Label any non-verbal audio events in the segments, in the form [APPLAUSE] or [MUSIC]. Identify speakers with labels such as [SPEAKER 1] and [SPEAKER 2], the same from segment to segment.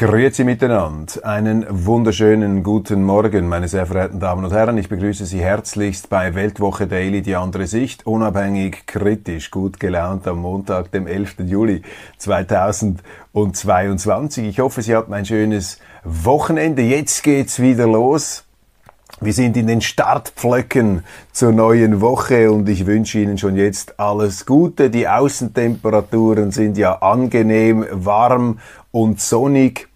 [SPEAKER 1] Grüezi miteinander. Einen wunderschönen guten Morgen, meine sehr verehrten Damen und Herren. Ich begrüße Sie herzlichst bei Weltwoche Daily, die andere Sicht. Unabhängig, kritisch, gut gelaunt am Montag, dem 11. Juli 2022. Ich hoffe, Sie hatten ein schönes Wochenende. Jetzt geht's wieder los. Wir sind in den Startpflöcken zur neuen Woche und ich wünsche Ihnen schon jetzt alles Gute. Die Außentemperaturen sind ja angenehm warm und sonnig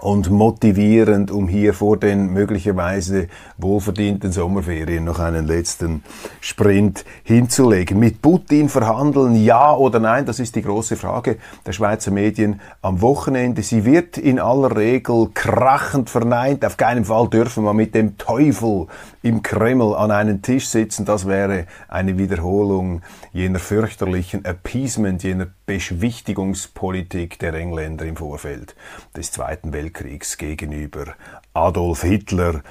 [SPEAKER 1] und motivierend, um hier vor den möglicherweise wohlverdienten Sommerferien noch einen letzten Sprint hinzulegen. Mit Putin verhandeln, ja oder nein, das ist die große Frage der Schweizer Medien am Wochenende. Sie wird in aller Regel krachend verneint. Auf keinen Fall dürfen wir mit dem Teufel im Kreml an einen Tisch sitzen. Das wäre eine Wiederholung jener fürchterlichen Appeasement, jener Beschwichtigungspolitik der Engländer im Vorfeld des Zweiten Weltkriegs gegenüber Adolf Hitler,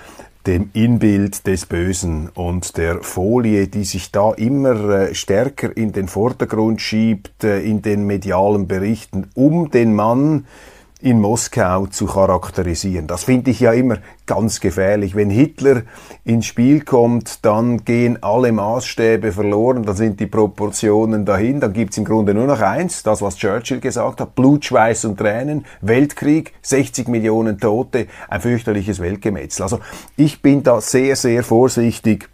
[SPEAKER 1] dem Inbild des Bösen und der Folie, die sich da immer äh, stärker in den Vordergrund schiebt, äh, in den medialen Berichten um den Mann, in Moskau zu charakterisieren. Das finde ich ja immer ganz gefährlich. Wenn Hitler ins Spiel kommt, dann gehen alle Maßstäbe verloren, dann sind die Proportionen dahin, dann gibt's im Grunde nur noch eins, das was Churchill gesagt hat, Blut, Schweiß und Tränen, Weltkrieg, 60 Millionen Tote, ein fürchterliches Weltgemetzel. Also ich bin da sehr, sehr vorsichtig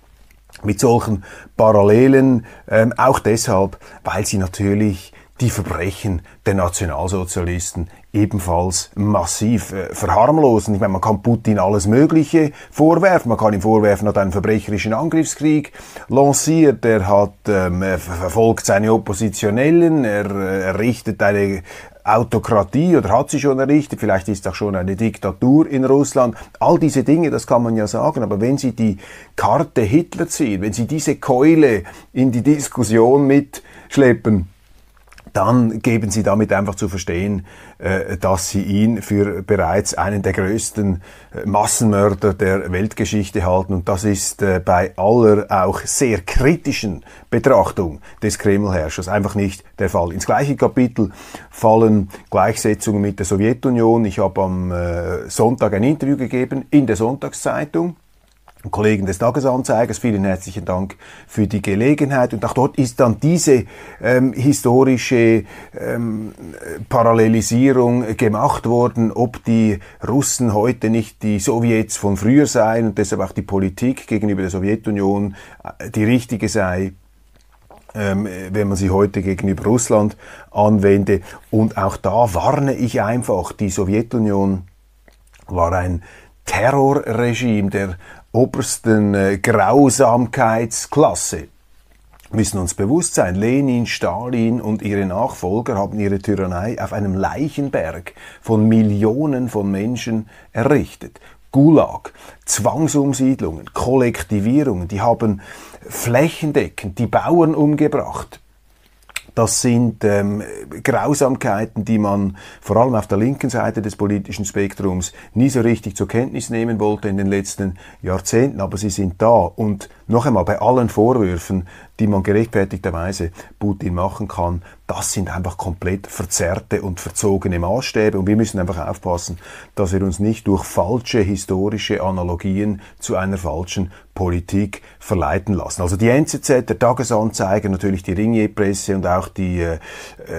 [SPEAKER 1] mit solchen Parallelen, ähm, auch deshalb, weil sie natürlich die Verbrechen der Nationalsozialisten ebenfalls massiv äh, verharmlosen. Ich meine, man kann Putin alles Mögliche vorwerfen. Man kann ihm vorwerfen, er hat einen verbrecherischen Angriffskrieg lanciert, er hat ähm, verfolgt seine Oppositionellen, er äh, errichtet eine Autokratie oder hat sie schon errichtet, vielleicht ist auch schon eine Diktatur in Russland. All diese Dinge, das kann man ja sagen, aber wenn Sie die Karte Hitler ziehen, wenn Sie diese Keule in die Diskussion mitschleppen, dann geben sie damit einfach zu verstehen, äh, dass sie ihn für bereits einen der größten äh, Massenmörder der Weltgeschichte halten. Und das ist äh, bei aller auch sehr kritischen Betrachtung des Kremlherrschers einfach nicht der Fall. Ins gleiche Kapitel fallen Gleichsetzungen mit der Sowjetunion. Ich habe am Sonntag ein Interview gegeben in der Sonntagszeitung Kollegen des Tagesanzeigers, vielen herzlichen Dank für die Gelegenheit. Und auch dort ist dann diese ähm, historische ähm, Parallelisierung gemacht worden, ob die Russen heute nicht die Sowjets von früher seien und deshalb auch die Politik gegenüber der Sowjetunion äh, die richtige sei ähm, wenn man sie heute gegenüber Russland anwende. Und auch da warne ich einfach, die Sowjetunion war ein Terrorregime der obersten äh, Grausamkeitsklasse müssen uns bewusst sein, Lenin, Stalin und ihre Nachfolger haben ihre Tyrannei auf einem Leichenberg von Millionen von Menschen errichtet. Gulag, Zwangsumsiedlungen, Kollektivierungen, die haben flächendeckend die Bauern umgebracht, das sind ähm, Grausamkeiten, die man vor allem auf der linken Seite des politischen Spektrums nie so richtig zur Kenntnis nehmen wollte in den letzten Jahrzehnten, aber sie sind da. Und noch einmal, bei allen Vorwürfen, die man gerechtfertigterweise Putin machen kann, das sind einfach komplett verzerrte und verzogene Maßstäbe. Und wir müssen einfach aufpassen, dass wir uns nicht durch falsche historische Analogien zu einer falschen Politik verleiten lassen. Also die NZZ, der Tagesanzeiger, natürlich die Ringier-Presse und auch die, äh,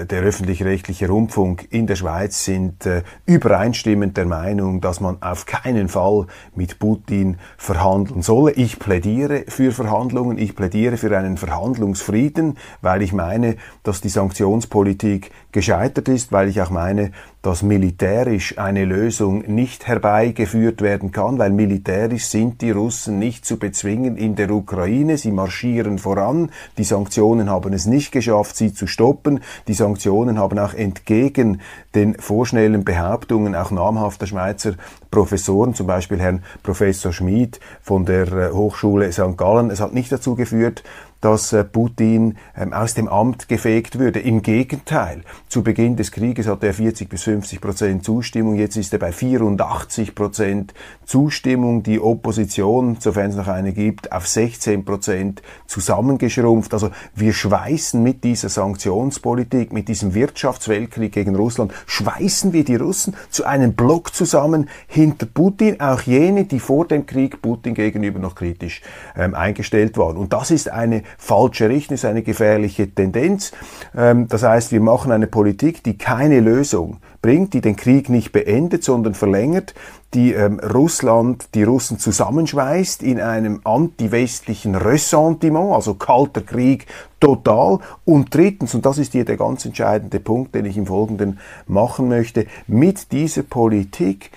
[SPEAKER 1] der öffentlich-rechtliche Rundfunk in der Schweiz sind äh, übereinstimmend der Meinung, dass man auf keinen Fall mit Putin verhandeln solle. Ich plädiere für Verhandlungen. Ich plädiere für einen Verhandlungsfrieden, weil ich meine, dass die Sanktionspolitik gescheitert ist, weil ich auch meine, dass militärisch eine Lösung nicht herbeigeführt werden kann, weil militärisch sind die Russen nicht zu bezwingen in der Ukraine. Sie marschieren voran. Die Sanktionen haben es nicht geschafft, sie zu stoppen. Die Sanktionen haben auch entgegen den vorschnellen Behauptungen auch namhafter Schweizer Professoren, zum Beispiel Herrn Professor Schmid von der äh, Hochschule St. Gallen, es hat nicht dazu geführt, dass äh, Putin ähm, aus dem Amt gefegt würde. Im Gegenteil, zu Beginn des Krieges hatte er 40 bis 50 Prozent Zustimmung, jetzt ist er bei 84 Prozent Zustimmung. Die Opposition, sofern es noch eine gibt, auf 16 Prozent zusammengeschrumpft. Also wir schweißen mit dieser Sanktionspolitik, mit diesem Wirtschaftsweltkrieg gegen Russland, schweißen wir die Russen zu einem Block zusammen hinter Putin, auch jene, die vor dem Krieg Putin gegenüber noch kritisch ähm, eingestellt waren. Und das ist eine falsche Richtung, ist eine gefährliche Tendenz. Ähm, das heißt, wir machen eine Politik, die keine Lösung bringt, die den Krieg nicht beendet, sondern verlängert, die ähm, Russland, die Russen zusammenschweißt in einem anti-westlichen Ressentiment, also kalter Krieg total. Und drittens, und das ist hier der ganz entscheidende Punkt, den ich im Folgenden machen möchte, mit dieser Politik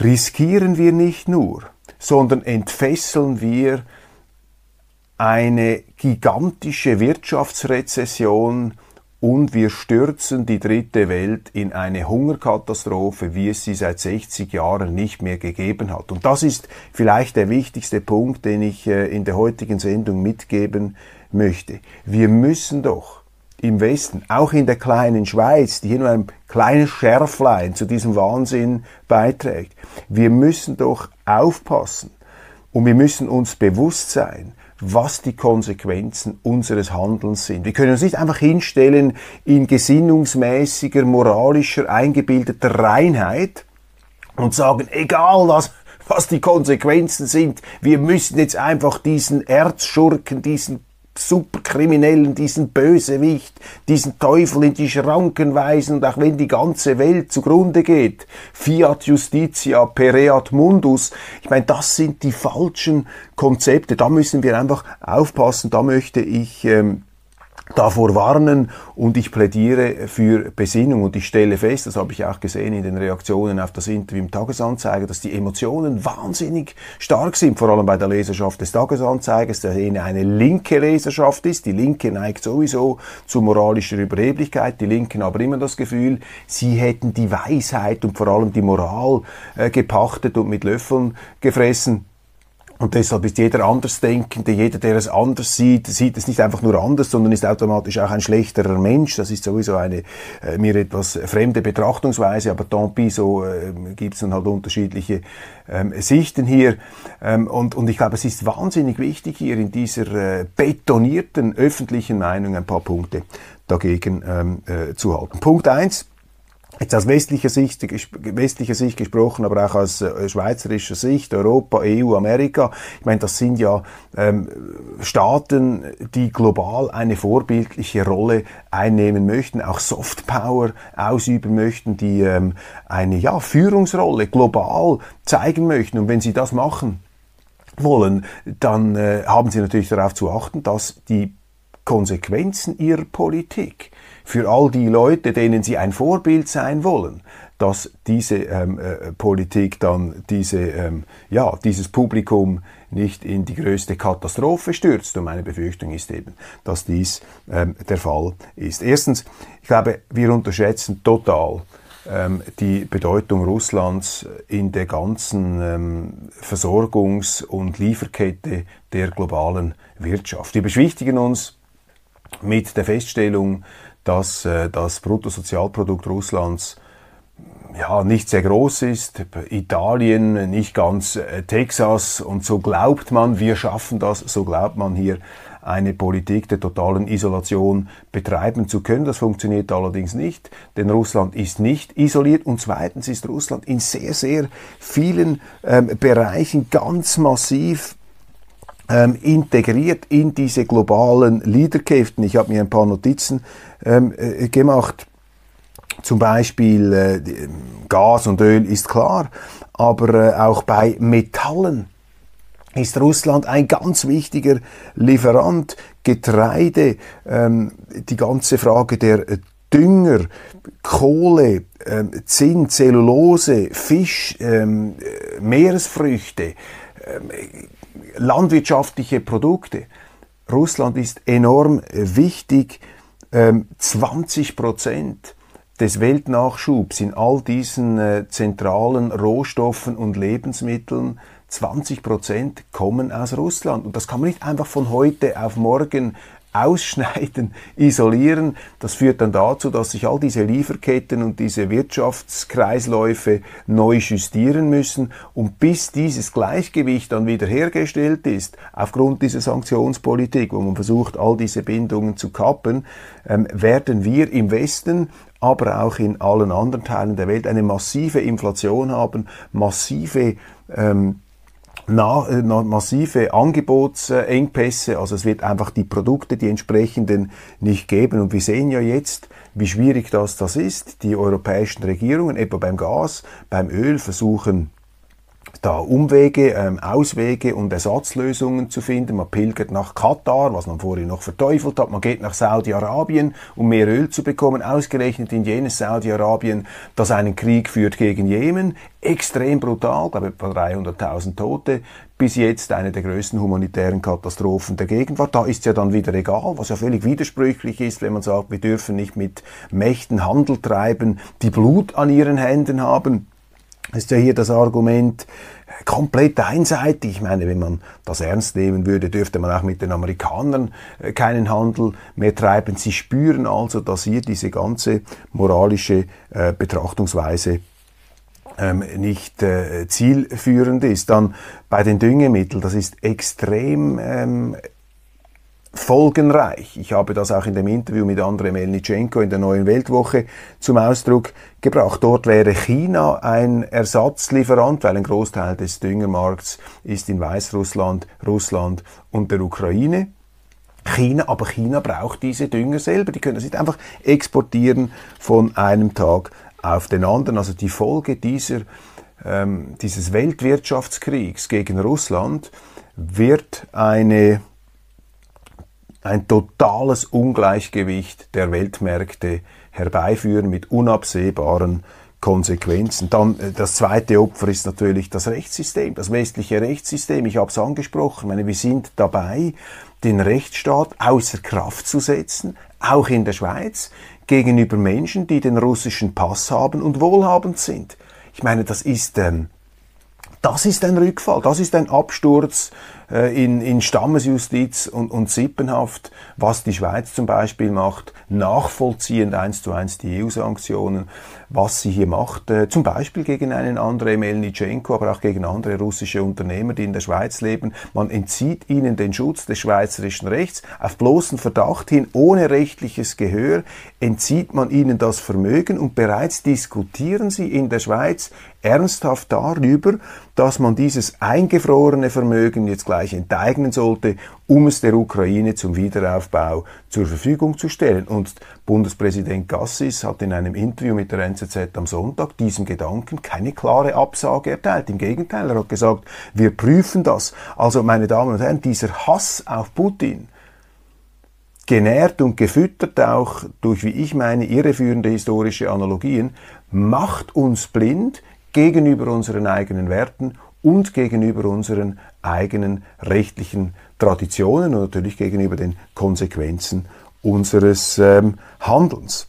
[SPEAKER 1] riskieren wir nicht nur, sondern entfesseln wir eine gigantische Wirtschaftsrezession und wir stürzen die dritte Welt in eine Hungerkatastrophe, wie es sie seit 60 Jahren nicht mehr gegeben hat. Und das ist vielleicht der wichtigste Punkt, den ich äh, in der heutigen Sendung mitgeben möchte. Wir müssen doch im Westen, auch in der kleinen Schweiz, die hier nur ein kleines Schärflein zu diesem Wahnsinn beiträgt, wir müssen doch aufpassen und wir müssen uns bewusst sein, was die Konsequenzen unseres Handelns sind. Wir können uns nicht einfach hinstellen in gesinnungsmäßiger, moralischer, eingebildeter Reinheit und sagen, egal was, was die Konsequenzen sind, wir müssen jetzt einfach diesen Erzschurken, diesen Superkriminellen, diesen Bösewicht, diesen Teufel in die Schranken weisen und auch wenn die ganze Welt zugrunde geht, Fiat Justitia pereat mundus, ich meine, das sind die falschen Konzepte, da müssen wir einfach aufpassen, da möchte ich ähm, davor warnen und ich plädiere für Besinnung und ich stelle fest, das habe ich auch gesehen in den Reaktionen auf das Interview im Tagesanzeiger, dass die Emotionen wahnsinnig stark sind, vor allem bei der Leserschaft des Tagesanzeigers, der eine linke Leserschaft ist. Die Linke neigt sowieso zu moralischer Überheblichkeit, die Linken haben immer das Gefühl, sie hätten die Weisheit und vor allem die Moral äh, gepachtet und mit Löffeln gefressen. Und deshalb ist jeder Andersdenkende, jeder, der es anders sieht, sieht es nicht einfach nur anders, sondern ist automatisch auch ein schlechterer Mensch. Das ist sowieso eine äh, mir etwas fremde Betrachtungsweise, aber tant pis, so äh, gibt es dann halt unterschiedliche ähm, Sichten hier. Ähm, und, und ich glaube, es ist wahnsinnig wichtig, hier in dieser äh, betonierten öffentlichen Meinung ein paar Punkte dagegen ähm, äh, zu halten. Punkt eins Jetzt aus westlicher Sicht, westlicher Sicht gesprochen, aber auch aus äh, schweizerischer Sicht, Europa, EU, Amerika. Ich meine, das sind ja ähm, Staaten, die global eine vorbildliche Rolle einnehmen möchten, auch Softpower ausüben möchten, die ähm, eine ja, Führungsrolle global zeigen möchten. Und wenn sie das machen wollen, dann äh, haben sie natürlich darauf zu achten, dass die Konsequenzen ihrer Politik für all die Leute, denen sie ein Vorbild sein wollen, dass diese ähm, äh, Politik dann diese, ähm, ja, dieses Publikum nicht in die größte Katastrophe stürzt. Und meine Befürchtung ist eben, dass dies ähm, der Fall ist. Erstens, ich glaube, wir unterschätzen total ähm, die Bedeutung Russlands in der ganzen ähm, Versorgungs- und Lieferkette der globalen Wirtschaft. Wir beschwichtigen uns mit der Feststellung, dass äh, das Bruttosozialprodukt Russlands ja, nicht sehr groß ist, Italien, nicht ganz äh, Texas. Und so glaubt man, wir schaffen das, so glaubt man hier eine Politik der totalen Isolation betreiben zu können. Das funktioniert allerdings nicht, denn Russland ist nicht isoliert. Und zweitens ist Russland in sehr, sehr vielen ähm, Bereichen ganz massiv ähm, integriert in diese globalen Leaderkräften. Ich habe mir ein paar Notizen ähm, äh, gemacht. Zum Beispiel äh, Gas und Öl ist klar, aber äh, auch bei Metallen ist Russland ein ganz wichtiger Lieferant. Getreide, ähm, die ganze Frage der Dünger, Kohle, ähm, Zinn, Zellulose, Fisch, ähm, Meeresfrüchte, ähm, landwirtschaftliche Produkte. Russland ist enorm wichtig. 20 ähm, Prozent des Weltnachschubs in all diesen äh, zentralen Rohstoffen und Lebensmitteln 20 Prozent kommen aus Russland. Und das kann man nicht einfach von heute auf morgen ausschneiden, [LAUGHS] isolieren. Das führt dann dazu, dass sich all diese Lieferketten und diese Wirtschaftskreisläufe neu justieren müssen. Und bis dieses Gleichgewicht dann wieder hergestellt ist, aufgrund dieser Sanktionspolitik, wo man versucht, all diese Bindungen zu kappen, ähm, werden wir im Westen aber auch in allen anderen Teilen der Welt eine massive Inflation haben, massive ähm, na, äh, massive Angebotsengpässe, also es wird einfach die Produkte, die entsprechenden, nicht geben. Und wir sehen ja jetzt, wie schwierig das, das ist. Die europäischen Regierungen, etwa beim Gas, beim Öl, versuchen da Umwege, ähm, Auswege und Ersatzlösungen zu finden. Man pilgert nach Katar, was man vorhin noch verteufelt hat. Man geht nach Saudi-Arabien, um mehr Öl zu bekommen. Ausgerechnet in jenes Saudi-Arabien, das einen Krieg führt gegen Jemen. Extrem brutal, glaube etwa 300.000 Tote. Bis jetzt eine der größten humanitären Katastrophen der Gegenwart. Da ist ja dann wieder egal, was ja völlig widersprüchlich ist, wenn man sagt, wir dürfen nicht mit Mächten Handel treiben, die Blut an ihren Händen haben ist ja hier das Argument komplett einseitig. Ich meine, wenn man das ernst nehmen würde, dürfte man auch mit den Amerikanern äh, keinen Handel mehr treiben. Sie spüren also, dass hier diese ganze moralische äh, Betrachtungsweise ähm, nicht äh, zielführend ist. Dann bei den Düngemitteln, das ist extrem ähm, folgenreich. Ich habe das auch in dem Interview mit Andrei Melnitschenko in der Neuen Weltwoche zum Ausdruck gebracht. Dort wäre China ein Ersatzlieferant, weil ein Großteil des Düngermarkts ist in Weißrussland, Russland und der Ukraine. China, aber China braucht diese Dünger selber. Die können das nicht einfach exportieren von einem Tag auf den anderen. Also die Folge dieser, ähm, dieses Weltwirtschaftskriegs gegen Russland wird eine ein totales Ungleichgewicht der Weltmärkte herbeiführen mit unabsehbaren Konsequenzen. Dann äh, das zweite Opfer ist natürlich das Rechtssystem, das westliche Rechtssystem. Ich habe es angesprochen. Ich meine, wir sind dabei, den Rechtsstaat außer Kraft zu setzen, auch in der Schweiz, gegenüber Menschen, die den russischen Pass haben und wohlhabend sind. Ich meine, das ist ähm, das ist ein Rückfall, das ist ein Absturz in, in Stammesjustiz und, und Sippenhaft, was die Schweiz zum Beispiel macht, nachvollziehend eins zu eins die EU-Sanktionen, was sie hier macht, äh, zum Beispiel gegen einen Andrei Melnitschenko, aber auch gegen andere russische Unternehmer, die in der Schweiz leben. Man entzieht ihnen den Schutz des schweizerischen Rechts auf bloßen Verdacht hin, ohne rechtliches Gehör, entzieht man ihnen das Vermögen und bereits diskutieren sie in der Schweiz ernsthaft darüber, dass man dieses eingefrorene Vermögen jetzt gleich enteignen sollte, um es der Ukraine zum Wiederaufbau zur Verfügung zu stellen. Und Bundespräsident Gassis hat in einem Interview mit der NZZ am Sonntag diesem Gedanken keine klare Absage erteilt. Im Gegenteil, er hat gesagt, wir prüfen das. Also, meine Damen und Herren, dieser Hass auf Putin, genährt und gefüttert auch durch, wie ich meine, irreführende historische Analogien, macht uns blind gegenüber unseren eigenen Werten und gegenüber unseren eigenen rechtlichen Traditionen und natürlich gegenüber den Konsequenzen unseres ähm, Handelns.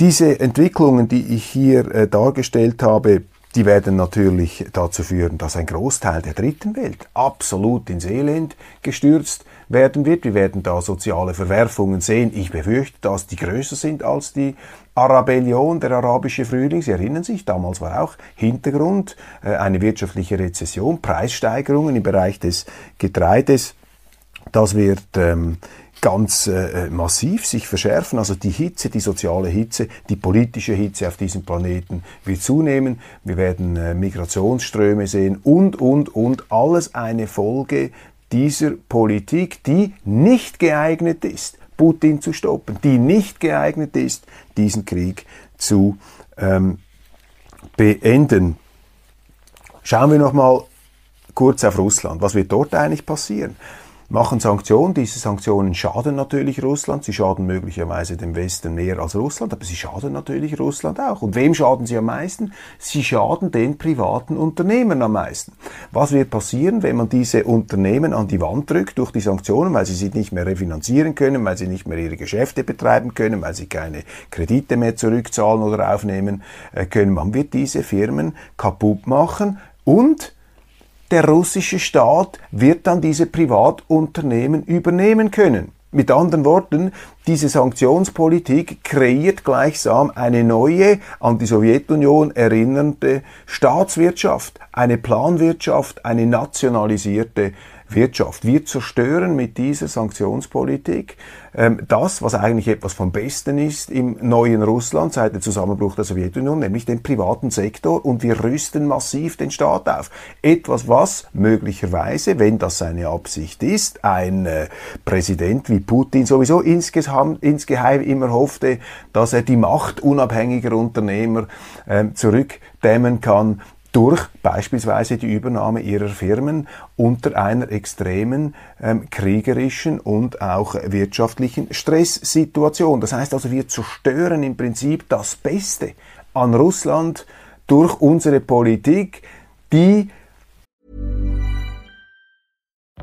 [SPEAKER 1] Diese Entwicklungen, die ich hier äh, dargestellt habe, die werden natürlich dazu führen, dass ein Großteil der dritten Welt absolut ins Elend gestürzt werden wird. Wir werden da soziale Verwerfungen sehen. Ich befürchte, dass die größer sind als die Arabellion, der arabische Frühling. Sie erinnern sich, damals war auch Hintergrund äh, eine wirtschaftliche Rezession, Preissteigerungen im Bereich des Getreides. Das wird ähm, ganz äh, massiv sich verschärfen. Also die Hitze, die soziale Hitze, die politische Hitze auf diesem Planeten wird zunehmen. Wir werden äh, Migrationsströme sehen und, und, und. Alles eine Folge dieser Politik, die nicht geeignet ist, Putin zu stoppen, die nicht geeignet ist, diesen Krieg zu ähm, beenden. Schauen wir nochmal kurz auf Russland. Was wird dort eigentlich passieren? Machen Sanktionen. Diese Sanktionen schaden natürlich Russland. Sie schaden möglicherweise dem Westen mehr als Russland, aber sie schaden natürlich Russland auch. Und wem schaden sie am meisten? Sie schaden den privaten Unternehmen am meisten. Was wird passieren, wenn man diese Unternehmen an die Wand drückt durch die Sanktionen, weil sie sich nicht mehr refinanzieren können, weil sie nicht mehr ihre Geschäfte betreiben können, weil sie keine Kredite mehr zurückzahlen oder aufnehmen äh, können? Man wird diese Firmen kaputt machen und der russische Staat wird dann diese Privatunternehmen übernehmen können. Mit anderen Worten, diese Sanktionspolitik kreiert gleichsam eine neue, an die Sowjetunion erinnernde Staatswirtschaft, eine Planwirtschaft, eine nationalisierte Wirtschaft. Wir zerstören mit dieser Sanktionspolitik ähm, das, was eigentlich etwas vom Besten ist im neuen Russland seit dem Zusammenbruch der Sowjetunion, nämlich den privaten Sektor und wir rüsten massiv den Staat auf. Etwas, was möglicherweise, wenn das seine Absicht ist, ein äh, Präsident wie Putin sowieso insgeheim, insgeheim immer hoffte, dass er die Macht unabhängiger Unternehmer äh, zurückdämmen kann, durch beispielsweise die Übernahme ihrer Firmen unter einer extremen ähm, kriegerischen und auch wirtschaftlichen Stresssituation. Das heißt also, wir zerstören im Prinzip das Beste an Russland durch unsere Politik, die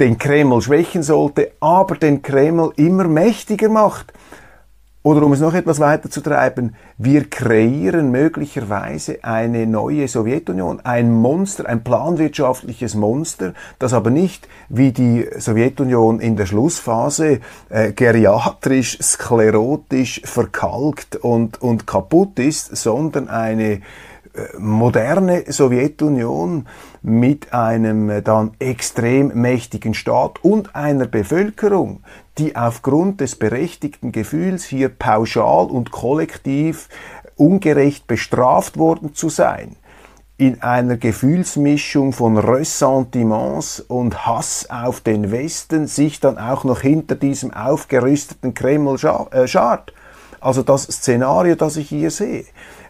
[SPEAKER 1] den Kreml schwächen sollte, aber den Kreml immer mächtiger macht. Oder um es noch etwas weiter zu treiben, wir kreieren möglicherweise eine neue Sowjetunion, ein Monster, ein planwirtschaftliches Monster, das aber nicht wie die Sowjetunion in der Schlussphase äh, geriatrisch, sklerotisch, verkalkt und, und kaputt ist, sondern eine moderne Sowjetunion mit einem äh, dann extrem mächtigen Staat und einer Bevölkerung, die aufgrund des berechtigten Gefühls hier pauschal und kollektiv ungerecht bestraft worden zu sein, in einer Gefühlsmischung von Ressentiments und Hass auf den Westen sich dann auch noch hinter diesem aufgerüsteten Kreml äh, schart. Also das Szenario, das ich hier sehe.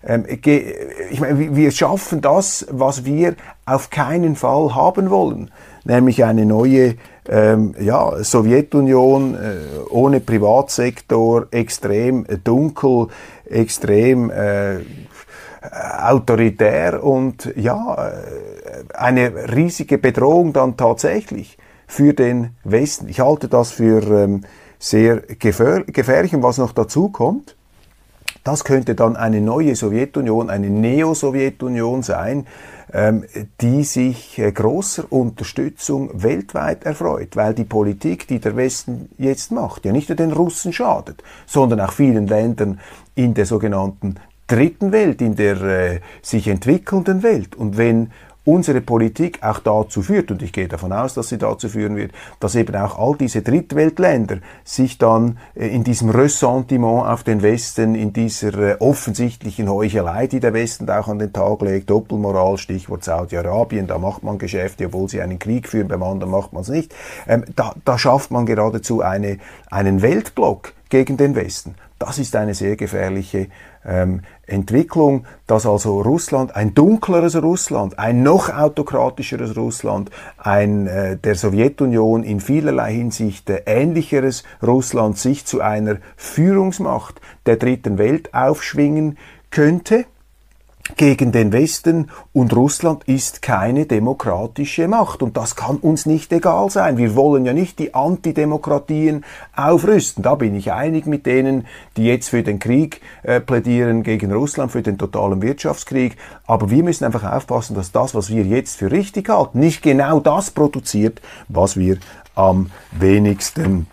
[SPEAKER 1] Ähm, ich meine, wir schaffen das, was wir auf keinen Fall haben wollen, nämlich eine neue ähm, ja, Sowjetunion äh, ohne Privatsektor, extrem dunkel, extrem äh, autoritär und ja, äh, eine riesige Bedrohung dann tatsächlich für den Westen. Ich halte das für ähm, sehr gefährlich und was noch dazu kommt, das könnte dann eine neue Sowjetunion, eine Neo-Sowjetunion sein, ähm, die sich äh, großer Unterstützung weltweit erfreut, weil die Politik, die der Westen jetzt macht, ja nicht nur den Russen schadet, sondern auch vielen Ländern in der sogenannten dritten Welt, in der äh, sich entwickelnden Welt. Und wenn unsere Politik auch dazu führt, und ich gehe davon aus, dass sie dazu führen wird, dass eben auch all diese Drittweltländer sich dann äh, in diesem Ressentiment auf den Westen, in dieser äh, offensichtlichen Heuchelei, die der Westen auch an den Tag legt, Doppelmoral, Stichwort Saudi-Arabien, da macht man Geschäfte, obwohl sie einen Krieg führen, beim anderen macht man es nicht, ähm, da, da schafft man geradezu eine, einen Weltblock gegen den Westen. Das ist eine sehr gefährliche ähm, Entwicklung, dass also Russland, ein dunkleres Russland, ein noch autokratischeres Russland, ein äh, der Sowjetunion in vielerlei Hinsicht äh, ähnlicheres Russland sich zu einer Führungsmacht der dritten Welt aufschwingen könnte. Gegen den Westen und Russland ist keine demokratische Macht und das kann uns nicht egal sein. Wir wollen ja nicht die Antidemokratien aufrüsten. Da bin ich einig mit denen, die jetzt für den Krieg äh, plädieren gegen Russland, für den totalen Wirtschaftskrieg. Aber wir müssen einfach aufpassen, dass das, was wir jetzt für richtig halten, nicht genau das produziert, was wir am wenigsten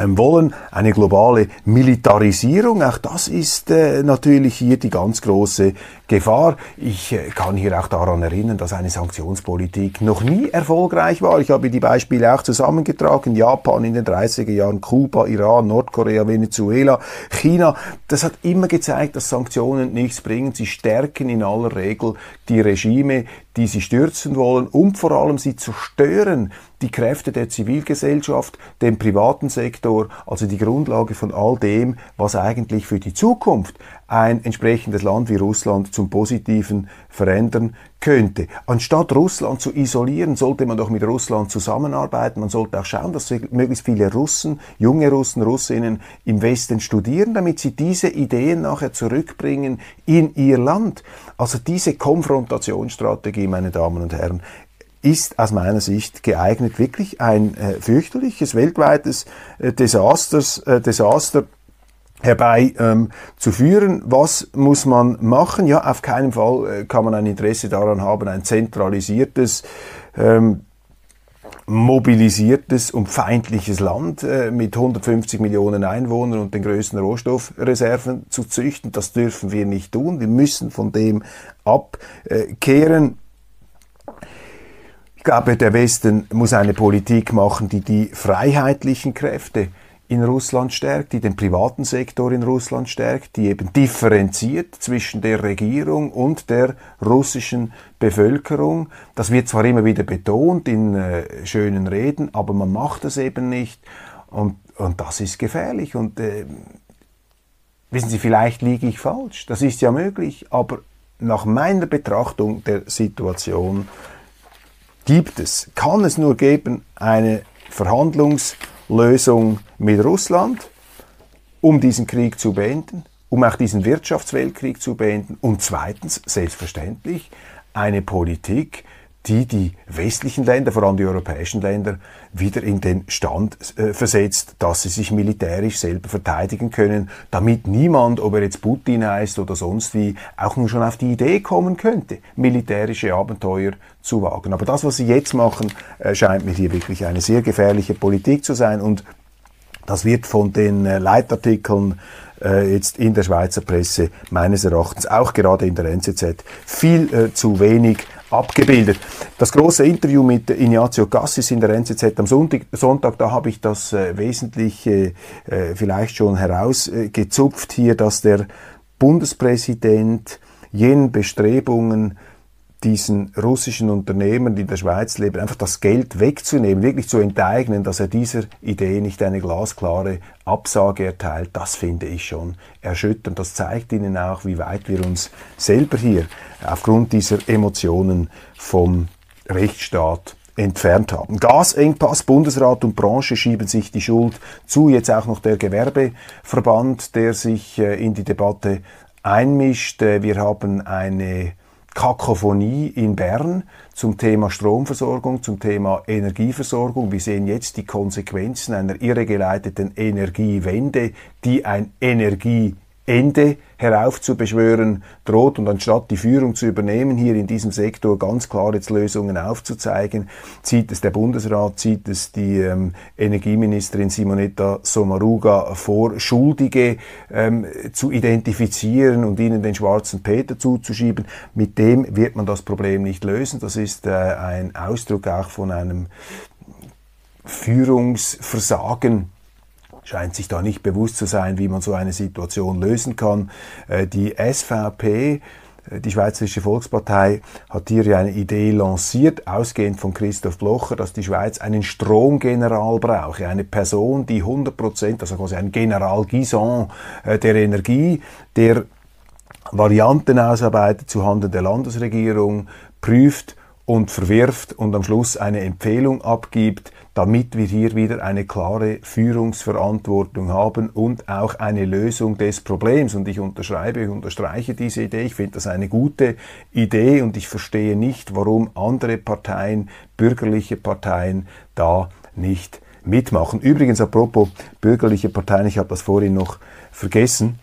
[SPEAKER 1] ähm, wollen, eine globale Militarisierung. Auch das ist äh, natürlich hier die ganz große Gefahr. Ich äh, kann hier auch daran erinnern, dass eine Sanktionspolitik noch nie erfolgreich war. Ich habe die Beispiele auch zusammengetragen. Japan in den 30er Jahren, Kuba, Iran, Nordkorea, Venezuela, China. Das hat immer gezeigt, dass Sanktionen nichts bringen. Sie stärken in aller Regel die Regime, die sie stürzen wollen und vor allem sie zerstören die Kräfte der Zivilgesellschaft, den privaten Sektor, also die Grundlage von all dem, was eigentlich für die Zukunft ein entsprechendes Land wie Russland zum Positiven verändern könnte. Anstatt Russland zu isolieren, sollte man doch mit Russland zusammenarbeiten. Man sollte auch schauen, dass möglichst viele Russen, junge Russen, Russinnen im Westen studieren, damit sie diese Ideen nachher zurückbringen in ihr Land. Also diese Konfrontationsstrategie, meine Damen und Herren, ist aus meiner Sicht geeignet, wirklich ein äh, fürchterliches weltweites äh, Desasters, äh, Desaster herbei ähm, zu führen. Was muss man machen? Ja, auf keinen Fall äh, kann man ein Interesse daran haben, ein zentralisiertes ähm, mobilisiertes und feindliches Land äh, mit 150 Millionen Einwohnern und den größten Rohstoffreserven zu züchten. Das dürfen wir nicht tun. Wir müssen von dem abkehren. Ich glaube, der Westen muss eine Politik machen, die die freiheitlichen Kräfte in Russland stärkt, die den privaten Sektor in Russland stärkt, die eben differenziert zwischen der Regierung und der russischen Bevölkerung. Das wird zwar immer wieder betont in äh, schönen Reden, aber man macht es eben nicht. Und, und das ist gefährlich. Und äh, wissen Sie, vielleicht liege ich falsch, das ist ja möglich, aber nach meiner Betrachtung der Situation gibt es, kann es nur geben, eine Verhandlungslösung mit Russland, um diesen Krieg zu beenden, um auch diesen Wirtschaftsweltkrieg zu beenden und zweitens, selbstverständlich, eine Politik, die die westlichen Länder, vor allem die europäischen Länder, wieder in den Stand äh, versetzt, dass sie sich militärisch selber verteidigen können, damit niemand, ob er jetzt Putin heißt oder sonst wie, auch nur schon auf die Idee kommen könnte, militärische Abenteuer zu wagen. Aber das, was sie jetzt machen, äh, scheint mir hier wirklich eine sehr gefährliche Politik zu sein und das wird von den äh, Leitartikeln äh, jetzt in der Schweizer Presse meines Erachtens, auch gerade in der NZZ, viel äh, zu wenig abgebildet. Das große Interview mit Ignazio Cassis in der NZZ am Sonntag, da habe ich das äh, Wesentliche äh, vielleicht schon herausgezupft hier, dass der Bundespräsident jenen Bestrebungen diesen russischen Unternehmern, die in der Schweiz leben, einfach das Geld wegzunehmen, wirklich zu enteignen, dass er dieser Idee nicht eine glasklare Absage erteilt, das finde ich schon erschütternd. Das zeigt Ihnen auch, wie weit wir uns selber hier aufgrund dieser Emotionen vom Rechtsstaat entfernt haben. Gasengpass, Bundesrat und Branche schieben sich die Schuld zu, jetzt auch noch der Gewerbeverband, der sich äh, in die Debatte einmischt. Äh, wir haben eine Kakophonie in Bern zum Thema Stromversorgung, zum Thema Energieversorgung. Wir sehen jetzt die Konsequenzen einer irregeleiteten Energiewende, die ein Energie Ende heraufzubeschwören droht und anstatt die Führung zu übernehmen, hier in diesem Sektor ganz klar jetzt Lösungen aufzuzeigen, zieht es der Bundesrat, zieht es die ähm, Energieministerin Simonetta Sommaruga vor, Schuldige ähm, zu identifizieren und ihnen den schwarzen Peter zuzuschieben. Mit dem wird man das Problem nicht lösen. Das ist äh, ein Ausdruck auch von einem Führungsversagen scheint sich da nicht bewusst zu sein, wie man so eine Situation lösen kann. Äh, die SVP, äh, die Schweizerische Volkspartei, hat hier eine Idee lanciert, ausgehend von Christoph Blocher, dass die Schweiz einen Stromgeneral brauche, eine Person, die 100 Prozent, also quasi ein General Guison äh, der Energie, der Varianten ausarbeitet zuhanden der Landesregierung, prüft, und verwirft und am Schluss eine Empfehlung abgibt, damit wir hier wieder eine klare Führungsverantwortung haben und auch eine Lösung des Problems. Und ich unterschreibe, ich unterstreiche diese Idee. Ich finde das eine gute Idee und ich verstehe nicht, warum andere Parteien, bürgerliche Parteien, da nicht mitmachen. Übrigens, apropos bürgerliche Parteien, ich habe das vorhin noch vergessen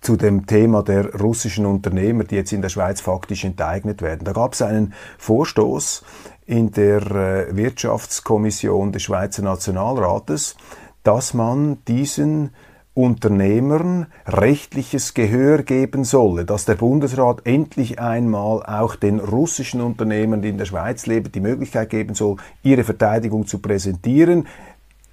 [SPEAKER 1] zu dem Thema der russischen Unternehmer, die jetzt in der Schweiz faktisch enteignet werden. Da gab es einen Vorstoß in der äh, Wirtschaftskommission des Schweizer Nationalrates, dass man diesen Unternehmern rechtliches Gehör geben solle, dass der Bundesrat endlich einmal auch den russischen Unternehmern, die in der Schweiz leben, die Möglichkeit geben soll, ihre Verteidigung zu präsentieren,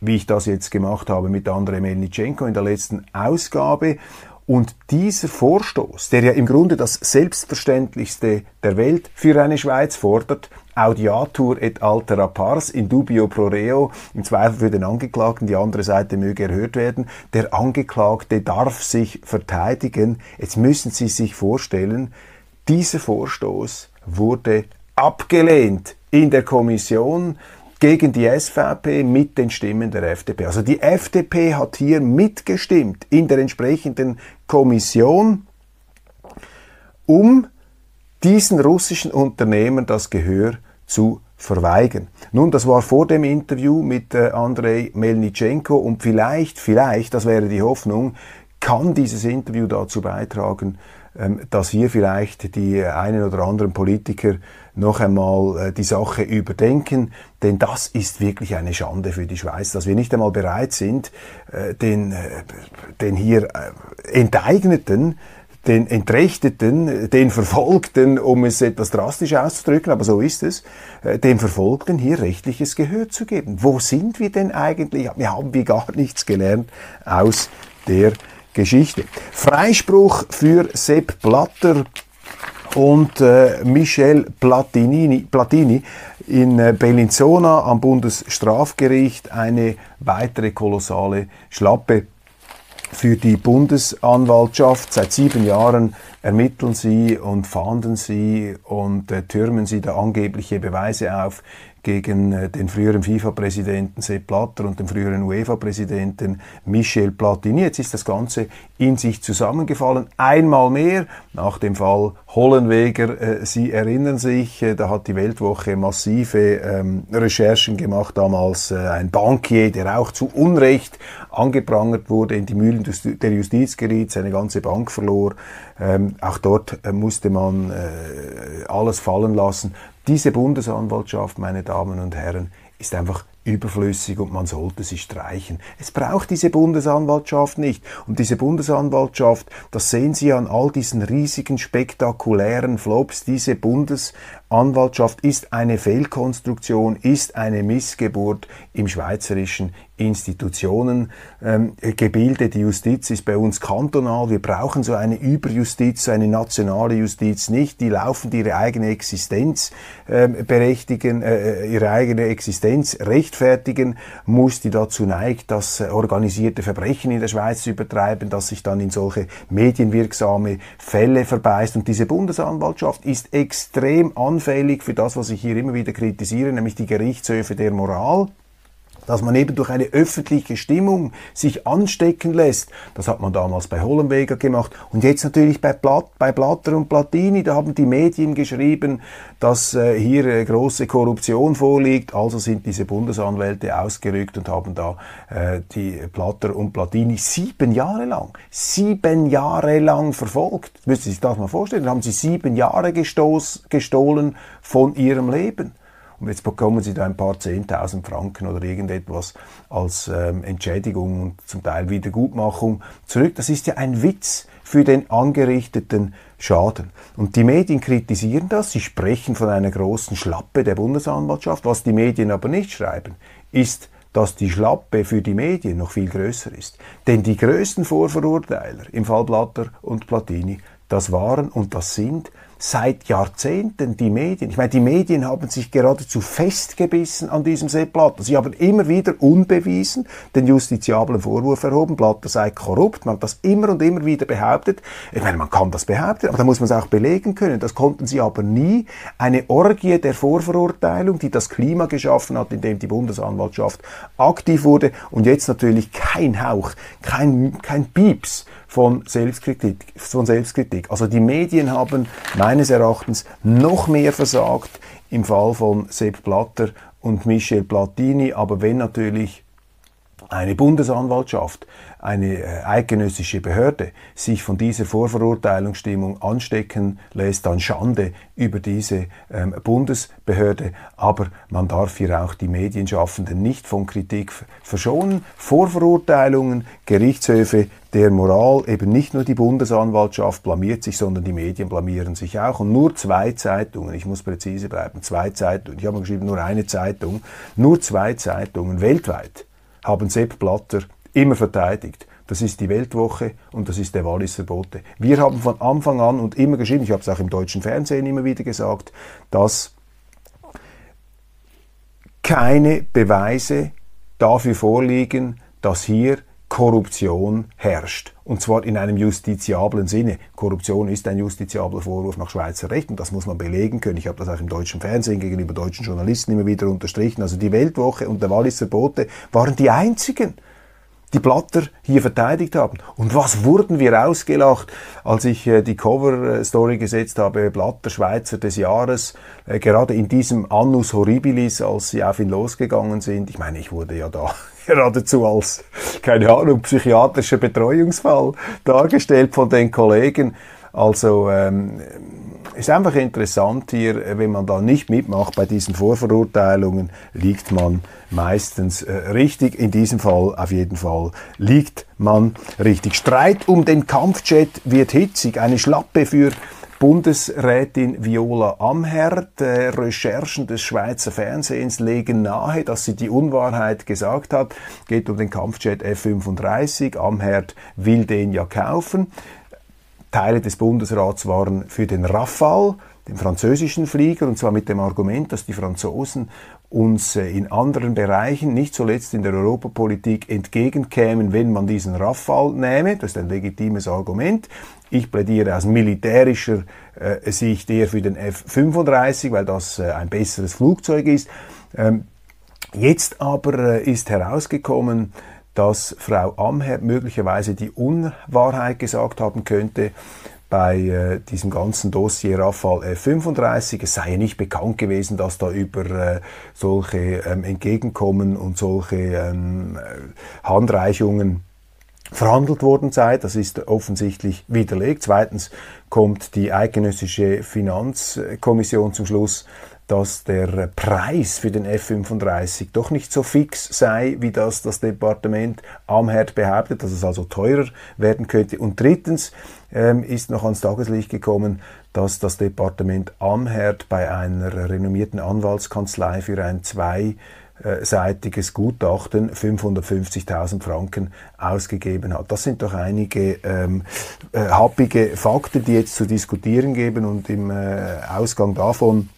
[SPEAKER 1] wie ich das jetzt gemacht habe mit Andrei Melnitschenko in der letzten Ausgabe. Und dieser Vorstoß, der ja im Grunde das Selbstverständlichste der Welt für eine Schweiz fordert, Audiatur et altera pars in dubio pro reo, im Zweifel für den Angeklagten, die andere Seite möge erhört werden. Der Angeklagte darf sich verteidigen. Jetzt müssen Sie sich vorstellen, dieser Vorstoß wurde abgelehnt in der Kommission gegen die SVP mit den Stimmen der FDP. Also die FDP hat hier mitgestimmt in der entsprechenden Kommission, um diesen russischen Unternehmern das Gehör zu verweigern. Nun, das war vor dem Interview mit äh, Andrei Melnitschenko und vielleicht, vielleicht, das wäre die Hoffnung, kann dieses Interview dazu beitragen, dass hier vielleicht die einen oder anderen Politiker noch einmal äh, die Sache überdenken, denn das ist wirklich eine Schande für die Schweiz, dass wir nicht einmal bereit sind, äh, den, äh, den hier enteigneten, den Entrechteten, den Verfolgten, um es etwas drastisch auszudrücken, aber so ist es, den Verfolgten hier rechtliches Gehör zu geben. Wo sind wir denn eigentlich? Wir haben wir gar nichts gelernt aus der Geschichte. Freispruch für Sepp Blatter, und äh, Michel Platini, Platini in äh, Bellinzona am Bundesstrafgericht eine weitere kolossale Schlappe für die Bundesanwaltschaft. Seit sieben Jahren ermitteln sie und fahnden sie und äh, türmen sie da angebliche Beweise auf gegen äh, den früheren FIFA-Präsidenten Sepp Blatter und den früheren UEFA-Präsidenten Michel Platini. Jetzt ist das Ganze in sich zusammengefallen. Einmal mehr nach dem Fall Hollenweger. Äh, Sie erinnern sich, äh, da hat die Weltwoche massive ähm, Recherchen gemacht. Damals ein Bankier, der auch zu Unrecht angeprangert wurde, in die Mühlen der Justiz geriet, seine ganze Bank verlor. Ähm, auch dort musste man alles fallen lassen. Diese Bundesanwaltschaft, meine Damen und Herren, ist einfach überflüssig und man sollte sie streichen. Es braucht diese Bundesanwaltschaft nicht. Und diese Bundesanwaltschaft, das sehen Sie an all diesen riesigen, spektakulären Flops, diese Bundesanwaltschaft ist eine Fehlkonstruktion, ist eine Missgeburt im schweizerischen Institutionengebilde. Ähm, die Justiz ist bei uns kantonal. Wir brauchen so eine Überjustiz, so eine nationale Justiz nicht. Die laufen ihre eigene Existenz ähm, berechtigen, äh, äh, ihre eigene Existenz rechtfertigen muss, die dazu neigt, das äh, organisierte Verbrechen in der Schweiz zu übertreiben, das sich dann in solche medienwirksame Fälle verbeißt. Und diese Bundesanwaltschaft ist extrem anfällig für das, was ich hier immer wieder kritisiere, nämlich die Gerichtshöfe der Moral dass man eben durch eine öffentliche Stimmung sich anstecken lässt. Das hat man damals bei Hollenweger gemacht und jetzt natürlich bei, Blatt, bei Blatter und Platini. Da haben die Medien geschrieben, dass äh, hier äh, große Korruption vorliegt. Also sind diese Bundesanwälte ausgerückt und haben da äh, die Blatter und Platini sieben Jahre lang, sieben Jahre lang verfolgt. Müssen Sie sich das mal vorstellen. Da haben sie sieben Jahre gestoß, gestohlen von ihrem Leben. Und jetzt bekommen sie da ein paar Zehntausend Franken oder irgendetwas als ähm, Entschädigung und zum Teil Wiedergutmachung zurück. Das ist ja ein Witz für den angerichteten Schaden. Und die Medien kritisieren das, sie sprechen von einer großen Schlappe der Bundesanwaltschaft. Was die Medien aber nicht schreiben, ist, dass die Schlappe für die Medien noch viel größer ist. Denn die größten Vorverurteiler im Fall Blatter und Platini, das waren und das sind seit Jahrzehnten die Medien. Ich meine, die Medien haben sich geradezu festgebissen an diesem Sepp Blatter. Sie haben immer wieder unbewiesen den justiziablen Vorwurf erhoben, Blatter sei korrupt. Man hat das immer und immer wieder behauptet. Ich meine, man kann das behaupten, aber da muss man es auch belegen können. Das konnten sie aber nie. Eine Orgie der Vorverurteilung, die das Klima geschaffen hat, in dem die Bundesanwaltschaft aktiv wurde und jetzt natürlich kein Hauch, kein, kein Pieps von Selbstkritik, von Selbstkritik. Also die Medien haben meines Erachtens noch mehr versagt im Fall von Sepp Blatter und Michel Platini, aber wenn natürlich eine Bundesanwaltschaft, eine äh, eidgenössische Behörde sich von dieser Vorverurteilungsstimmung anstecken lässt, dann Schande über diese ähm, Bundesbehörde. Aber man darf hier auch die Medienschaffenden nicht von Kritik verschonen. Vorverurteilungen, Gerichtshöfe der Moral, eben nicht nur die Bundesanwaltschaft blamiert sich, sondern die Medien blamieren sich auch. Und nur zwei Zeitungen, ich muss präzise bleiben, zwei Zeitungen, ich habe geschrieben, nur eine Zeitung, nur zwei Zeitungen weltweit haben Sepp Blatter immer verteidigt. Das ist die Weltwoche und das ist der Walliser Bote. Wir haben von Anfang an und immer geschrieben, ich habe es auch im deutschen Fernsehen immer wieder gesagt, dass keine Beweise dafür vorliegen, dass hier Korruption herrscht. Und zwar in einem justiziablen Sinne. Korruption ist ein justiziabler Vorwurf nach Schweizer Recht und das muss man belegen können. Ich habe das auch im deutschen Fernsehen gegenüber deutschen Journalisten immer wieder unterstrichen. Also die Weltwoche und der Walliser Bote waren die einzigen, die Blatter hier verteidigt haben. Und was wurden wir ausgelacht, als ich äh, die Cover-Story gesetzt habe, Blatter Schweizer des Jahres, äh, gerade in diesem Annus Horribilis, als sie auf ihn losgegangen sind. Ich meine, ich wurde ja da geradezu als, keine Ahnung, psychiatrischer Betreuungsfall dargestellt von den Kollegen. Also ähm, ist einfach interessant hier, wenn man da nicht mitmacht bei diesen Vorverurteilungen, liegt man meistens äh, richtig. In diesem Fall auf jeden Fall liegt man richtig. Streit um den Kampfjet wird hitzig. Eine Schlappe für Bundesrätin Viola Amherd. Äh, Recherchen des Schweizer Fernsehens legen nahe, dass sie die Unwahrheit gesagt hat. Geht um den Kampfjet F-35. Amherd will den ja kaufen. Teile des Bundesrats waren für den Rafale, den französischen Flieger, und zwar mit dem Argument, dass die Franzosen uns äh, in anderen Bereichen, nicht zuletzt in der Europapolitik, entgegenkämen, wenn man diesen Rafale nähme. Das ist ein legitimes Argument. Ich plädiere aus militärischer äh, Sicht eher für den F-35, weil das äh, ein besseres Flugzeug ist. Ähm, jetzt aber ist herausgekommen, dass Frau Amher möglicherweise die Unwahrheit gesagt haben könnte bei äh, diesem ganzen Dossier Rafale F-35. Es sei ja nicht bekannt gewesen, dass da über äh, solche ähm, Entgegenkommen und solche ähm, Handreichungen verhandelt worden sei. Das ist offensichtlich widerlegt. Zweitens kommt die eidgenössische Finanzkommission zum Schluss, dass der Preis für den F-35 doch nicht so fix sei, wie das das Departement am Herd behauptet, dass es also teurer werden könnte. Und drittens ähm, ist noch ans Tageslicht gekommen, dass das Departement am Herd bei einer renommierten Anwaltskanzlei für ein zwei seitiges Gutachten 550.000 Franken ausgegeben hat. Das sind doch einige ähm, äh, happige Fakten, die jetzt zu diskutieren geben und im äh, Ausgang davon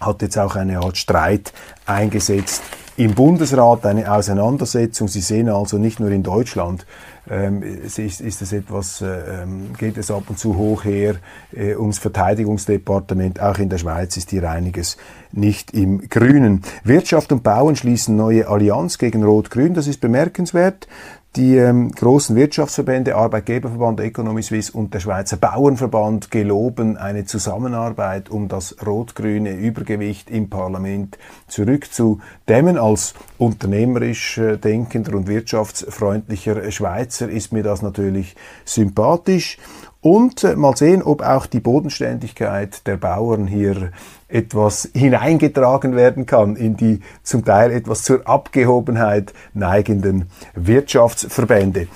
[SPEAKER 1] hat jetzt auch eine Art Streit eingesetzt im Bundesrat, eine Auseinandersetzung. Sie sehen also nicht nur in Deutschland, ähm, ist, ist es etwas, äh, ähm, geht es ab und zu hoch her äh, ums Verteidigungsdepartement. Auch in der Schweiz ist hier einiges nicht im Grünen. Wirtschaft und Bauen schließen neue Allianz gegen Rot-Grün. Das ist bemerkenswert. Die ähm, großen Wirtschaftsverbände, Arbeitgeberverband, Economy Suisse und der Schweizer Bauernverband geloben eine Zusammenarbeit, um das rot-grüne Übergewicht im Parlament zurückzudämmen. Als unternehmerisch äh, denkender und wirtschaftsfreundlicher Schweizer ist mir das natürlich sympathisch. Und äh, mal sehen, ob auch die Bodenständigkeit der Bauern hier etwas hineingetragen werden kann in die zum Teil etwas zur Abgehobenheit neigenden Wirtschaftsverbände.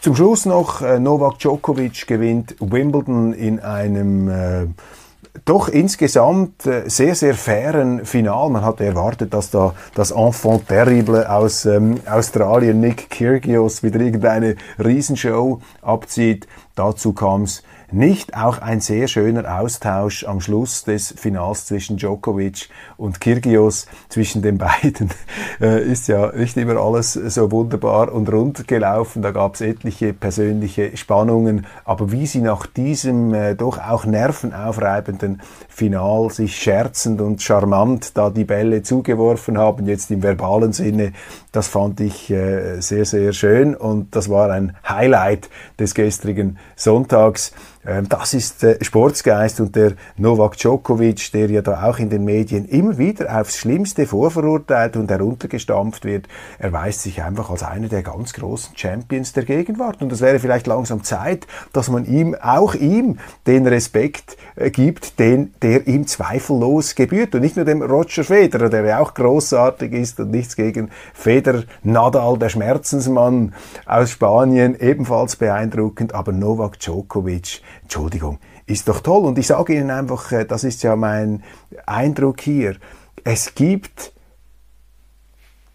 [SPEAKER 1] Zum Schluss noch, äh, Novak Djokovic gewinnt Wimbledon in einem äh, doch insgesamt äh, sehr, sehr fairen Final. Man hatte erwartet, dass da das Enfant terrible aus ähm, Australien, Nick Kyrgios, wieder irgendeine Riesenshow abzieht. Dazu kam es nicht. Auch ein sehr schöner Austausch am Schluss des Finals zwischen Djokovic und Kyrgios. Zwischen den beiden [LAUGHS] äh, ist ja nicht immer alles so wunderbar und rund gelaufen. Da gab es etliche persönliche Spannungen. Aber wie sie nach diesem äh, doch auch nervenaufreibenden Final sich scherzend und charmant da die Bälle zugeworfen haben, jetzt im verbalen Sinne, das fand ich äh, sehr, sehr schön und das war ein Highlight des gestrigen Sonntags. Ähm, das ist Sportsgeist und der Novak Djokovic, der ja da auch in den Medien immer wieder aufs Schlimmste vorverurteilt und heruntergestampft wird. Er weist sich einfach als einer der ganz großen Champions der Gegenwart. Und es wäre vielleicht langsam Zeit, dass man ihm, auch ihm, den Respekt äh, gibt, den, der ihm zweifellos gebührt. Und nicht nur dem Roger Federer, der ja auch großartig ist und nichts gegen Federer, Nadal, der Schmerzensmann aus Spanien, ebenfalls beeindruckend, aber Novak Djokovic, Entschuldigung, ist doch toll. Und ich sage Ihnen einfach, äh, das ist ja mein Eindruck hier. Es gibt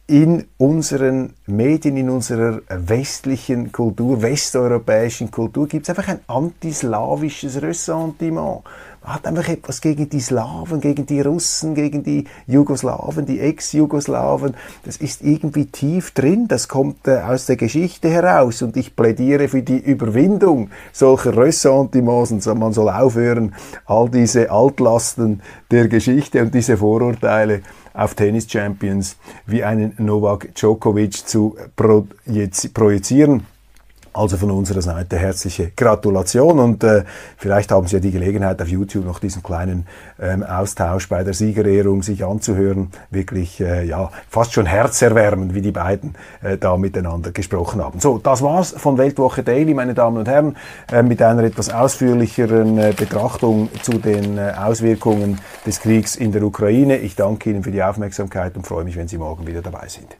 [SPEAKER 1] in unseren Medien, in unserer westlichen Kultur, westeuropäischen Kultur, gibt es einfach ein antislawisches Ressentiment. Hat einfach etwas gegen die Slawen, gegen die Russen, gegen die Jugoslawen, die Ex-Jugoslawen. Das ist irgendwie tief drin, das kommt äh, aus der Geschichte heraus und ich plädiere für die Überwindung solcher Ressentiments und man soll aufhören, all diese Altlasten der Geschichte und diese Vorurteile auf Tennis-Champions wie einen Novak Djokovic zu projizieren. Also von unserer Seite herzliche Gratulation und äh, vielleicht haben Sie ja die Gelegenheit auf YouTube noch diesen kleinen ähm, Austausch bei der Siegerehrung sich anzuhören. Wirklich äh, ja fast schon herzerwärmend, wie die beiden äh, da miteinander gesprochen haben. So, das war's von Weltwoche Daily, meine Damen und Herren, äh, mit einer etwas ausführlicheren äh, Betrachtung zu den äh, Auswirkungen des Kriegs in der Ukraine. Ich danke Ihnen für die Aufmerksamkeit und freue mich, wenn Sie morgen wieder dabei sind.